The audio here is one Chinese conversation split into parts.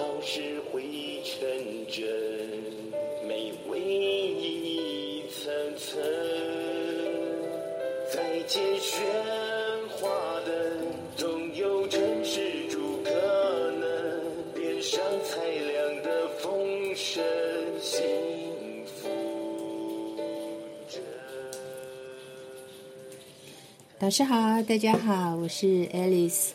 好事会成真，美味一层层，再见喧哗的，总有真实住可能，变上彩亮的风声幸福着。导师好，大家好，我是 Alice。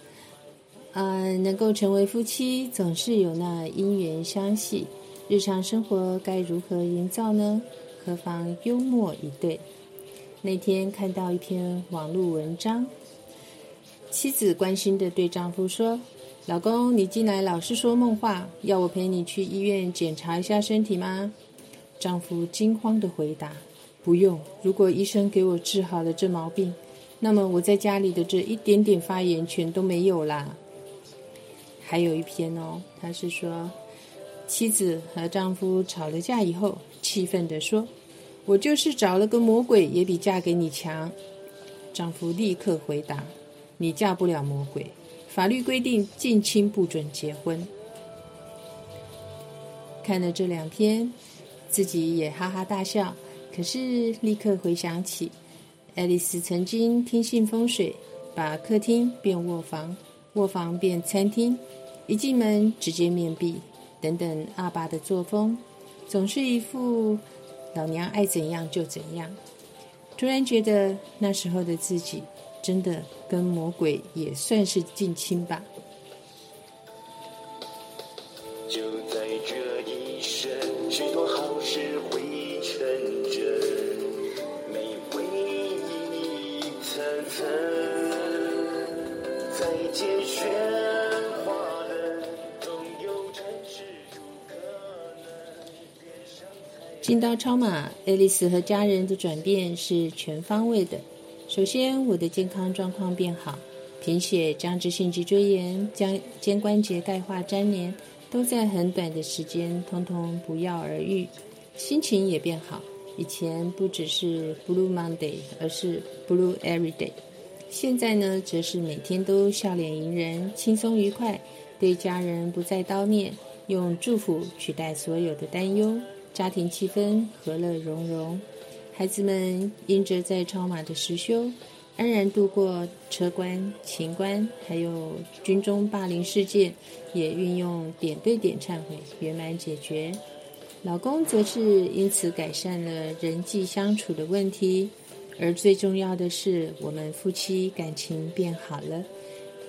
嗯、能够成为夫妻，总是有那因缘相系。日常生活该如何营造呢？何妨幽默以对。那天看到一篇网络文章，妻子关心地对丈夫说：“老公，你近来老是说梦话，要我陪你去医院检查一下身体吗？”丈夫惊慌地回答：“不用，如果医生给我治好了这毛病，那么我在家里的这一点点发言全都没有啦。”还有一篇哦，他是说，妻子和丈夫吵了架以后，气愤地说：“我就是找了个魔鬼，也比嫁给你强。”丈夫立刻回答：“你嫁不了魔鬼，法律规定近亲不准结婚。”看了这两篇，自己也哈哈大笑，可是立刻回想起，爱丽丝曾经听信风水，把客厅变卧房，卧房变餐厅，一进门直接面壁，等等阿爸的作风，总是一副老娘爱怎样就怎样。突然觉得那时候的自己，真的跟魔鬼也算是近亲吧。就在这一生，许多好事会成真，美味一层层，进到超马，爱丽丝和家人的转变是全方位的。首先，我的健康状况变好，贫血、僵直性脊椎炎、将肩关节钙化粘连，都在很短的时间通通不药而愈。心情也变好，以前不只是 Blue Monday，而是 Blue Every Day。现在呢，则是每天都笑脸迎人，轻松愉快，对家人不再叨念，用祝福取代所有的担忧，家庭气氛和乐融融。孩子们因着在超马的实修，安然度过车关、情关，还有军中霸凌事件，也运用点对点忏悔，圆满解决。老公则是因此改善了人际相处的问题，而最重要的是，我们夫妻感情变好了。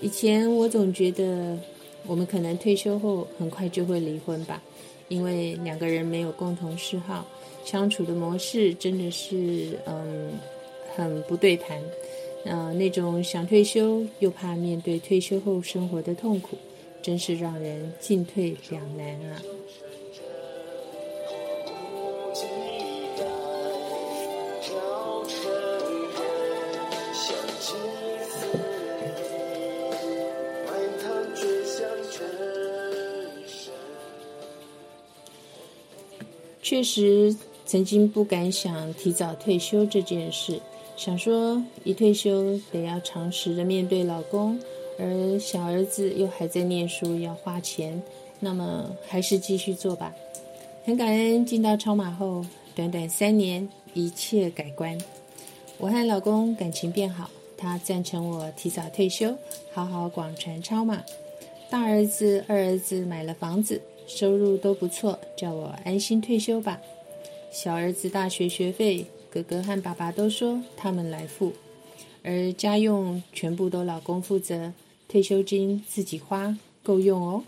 以前我总觉得，我们可能退休后很快就会离婚吧，因为两个人没有共同嗜好，相处的模式真的是嗯很不对盘。呃，那种想退休又怕面对退休后生活的痛苦，真是让人进退两难啊。确实，曾经不敢想提早退休这件事，想说一退休得要长时的面对老公，而小儿子又还在念书要花钱，那么还是继续做吧。很感恩进到超马后，短短三年一切改观。我和老公感情变好，他赞成我提早退休，好好广传超马。大儿子、二儿子买了房子，收入都不错，叫我安心退休吧。小儿子大学学费，哥哥和爸爸都说他们来付，而家用全部都老公负责，退休金自己花，够用哦。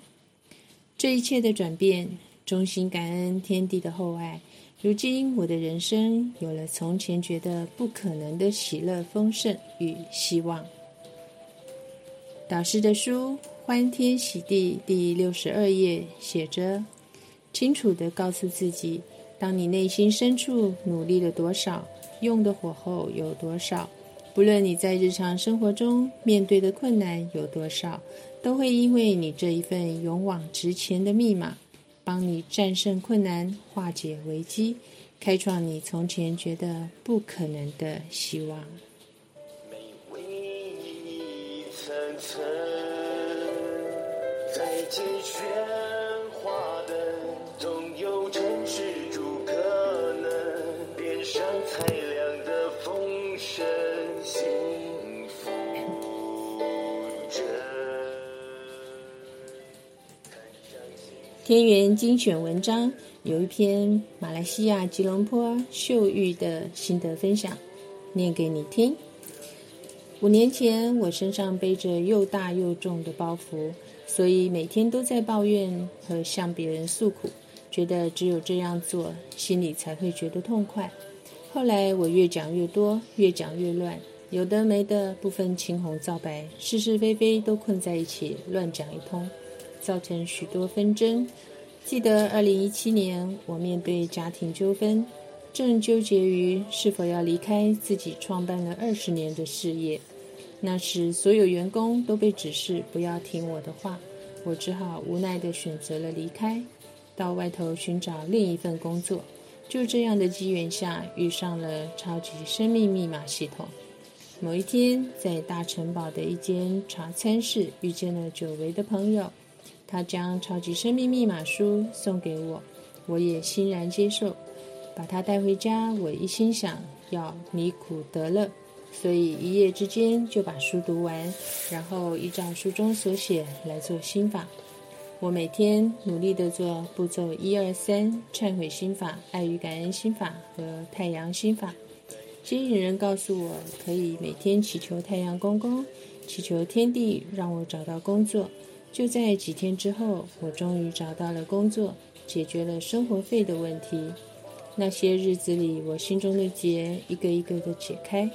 这一切的转变，衷心感恩天地的厚爱。如今我的人生有了从前觉得不可能的喜乐、丰盛与希望。导师的书《欢天喜地》第六十二页写着：清楚的告诉自己，当你内心深处努力了多少，用的火候有多少，不论你在日常生活中面对的困难有多少，都会因为你这一份勇往直前的密码，帮你战胜困难，化解危机，开创你从前觉得不可能的希望。美味一层层，再见喧花灯，总有城市住可能，点上彩亮的风声，幸福着。天元精选文章有一篇马来西亚吉隆坡秀玉的心得分享，念给你听。五年前，我身上背着又大又重的包袱，所以每天都在抱怨和向别人诉苦，觉得只有这样做，心里才会觉得痛快。后来我越讲越多，越讲越乱，有的没的，不分青红皂白，是是非非都困在一起，乱讲一通，造成许多纷争。记得二零一七年，我面对家庭纠纷。正纠结于是否要离开自己创办了二十年的事业，那时所有员工都被指示不要听我的话，我只好无奈地选择了离开，到外头寻找另一份工作。就这样的机缘下，遇上了超级生命密码系统。某一天，在大城堡的一间茶餐室遇见了久违的朋友，他将超级生命密码书送给我，我也欣然接受。把它带回家，我一心想要离苦得乐，所以一夜之间就把书读完，然后依照书中所写来做心法。我每天努力的做步骤一二三：忏悔心法、爱与感恩心法和太阳心法。接引人告诉我，可以每天祈求太阳公公，祈求天地让我找到工作。就在几天之后，我终于找到了工作，解决了生活费的问题。那些日子里，我心中的结一个一个的解开，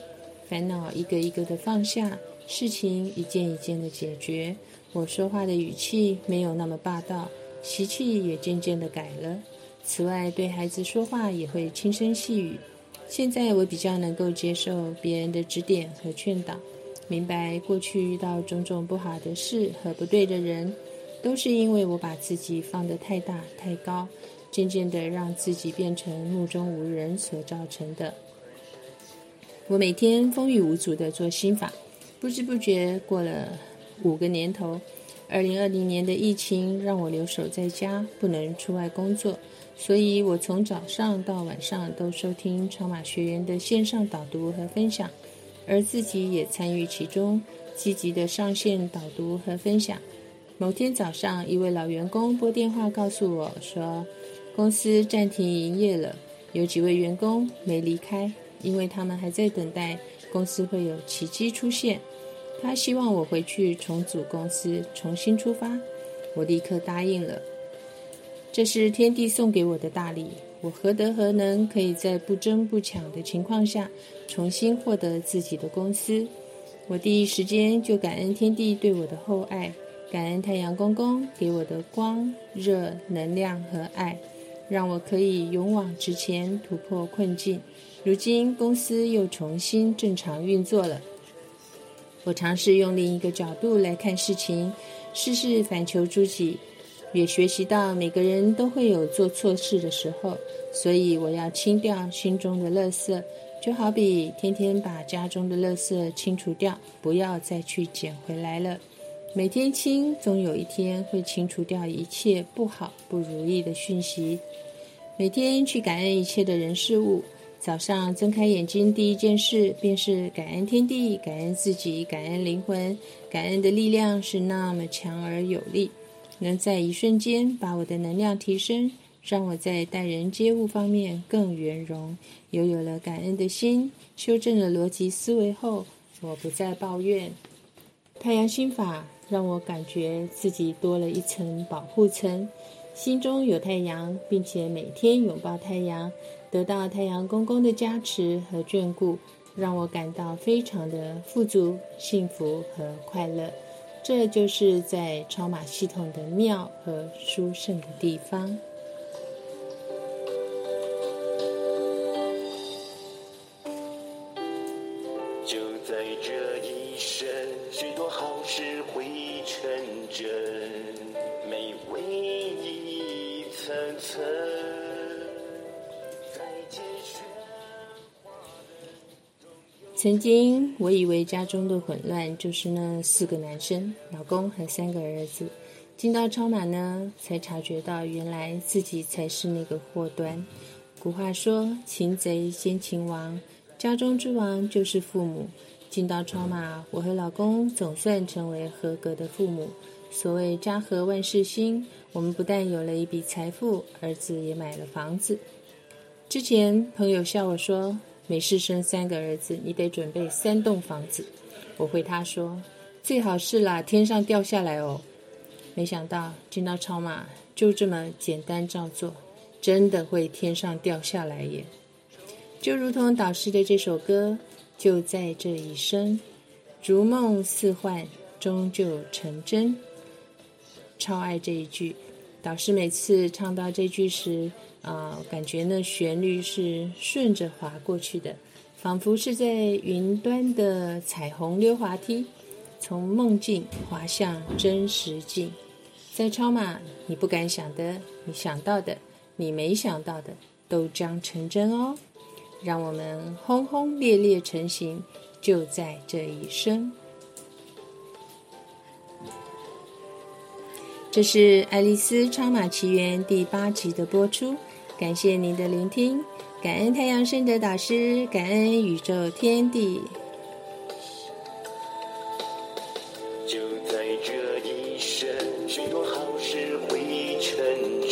烦恼一个一个的放下，事情一件一件的解决。我说话的语气没有那么霸道，习气也渐渐的改了。此外，对孩子说话也会轻声细语。现在我比较能够接受别人的指点和劝导，明白过去遇到种种不好的事和不对的人，都是因为我把自己放得太大太高。渐渐的让自己变成目中无人所造成的。我每天风雨无阻的做心法，不知不觉过了五个年头。二零二零年的疫情让我留守在家，不能出外工作，所以我从早上到晚上都收听超马学员的线上导读和分享，而自己也参与其中，积极的上线导读和分享。某天早上，一位老员工拨电话告诉我说。公司暂停营业了，有几位员工没离开，因为他们还在等待公司会有奇迹出现。他希望我回去重组公司，重新出发。我立刻答应了。这是天地送给我的大礼，我何德何能，可以在不争不抢的情况下重新获得自己的公司？我第一时间就感恩天地对我的厚爱，感恩太阳公公给我的光、热、能量和爱。让我可以勇往直前，突破困境。如今公司又重新正常运作了。我尝试用另一个角度来看事情，事事反求诸己，也学习到每个人都会有做错事的时候，所以我要清掉心中的垃圾，就好比天天把家中的垃圾清除掉，不要再去捡回来了。每天清，总有一天会清除掉一切不好、不如意的讯息。每天去感恩一切的人事物。早上睁开眼睛，第一件事便是感恩天地、感恩自己、感恩灵魂。感恩的力量是那么强而有力，能在一瞬间把我的能量提升，让我在待人接物方面更圆融。又有了感恩的心，修正了逻辑思维后，我不再抱怨。太阳心法。让我感觉自己多了一层保护层，心中有太阳，并且每天拥抱太阳，得到太阳公公的加持和眷顾，让我感到非常的富足、幸福和快乐。这就是在超马系统的妙和殊胜的地方。曾经我以为家中的混乱就是那四个男生、老公和三个儿子，进到超马呢，才察觉到原来自己才是那个祸端。古话说：“擒贼先擒王，家中之王就是父母。”进到超马，我和老公总算成为合格的父母。所谓家和万事兴，我们不但有了一笔财富，儿子也买了房子。之前朋友笑我说：“没事生三个儿子，你得准备三栋房子。”我回他说：“最好是啦，天上掉下来哦。”没想到见到超马，就这么简单照做，真的会天上掉下来耶！就如同导师的这首歌。就在这一生，如梦似幻，终究成真。超爱这一句，导师每次唱到这句时，啊，感觉那旋律是顺着滑过去的，仿佛是在云端的彩虹溜滑梯，从梦境滑向真实境。在超马，你不敢想的，你想到的，你没想到的，都将成真哦。让我们轰轰烈烈成行，就在这一生。这是《爱丽丝超马奇缘》第八集的播出，感谢您的聆听，感恩太阳升的导师，感恩宇宙天地。就在这一生，许多好事会成。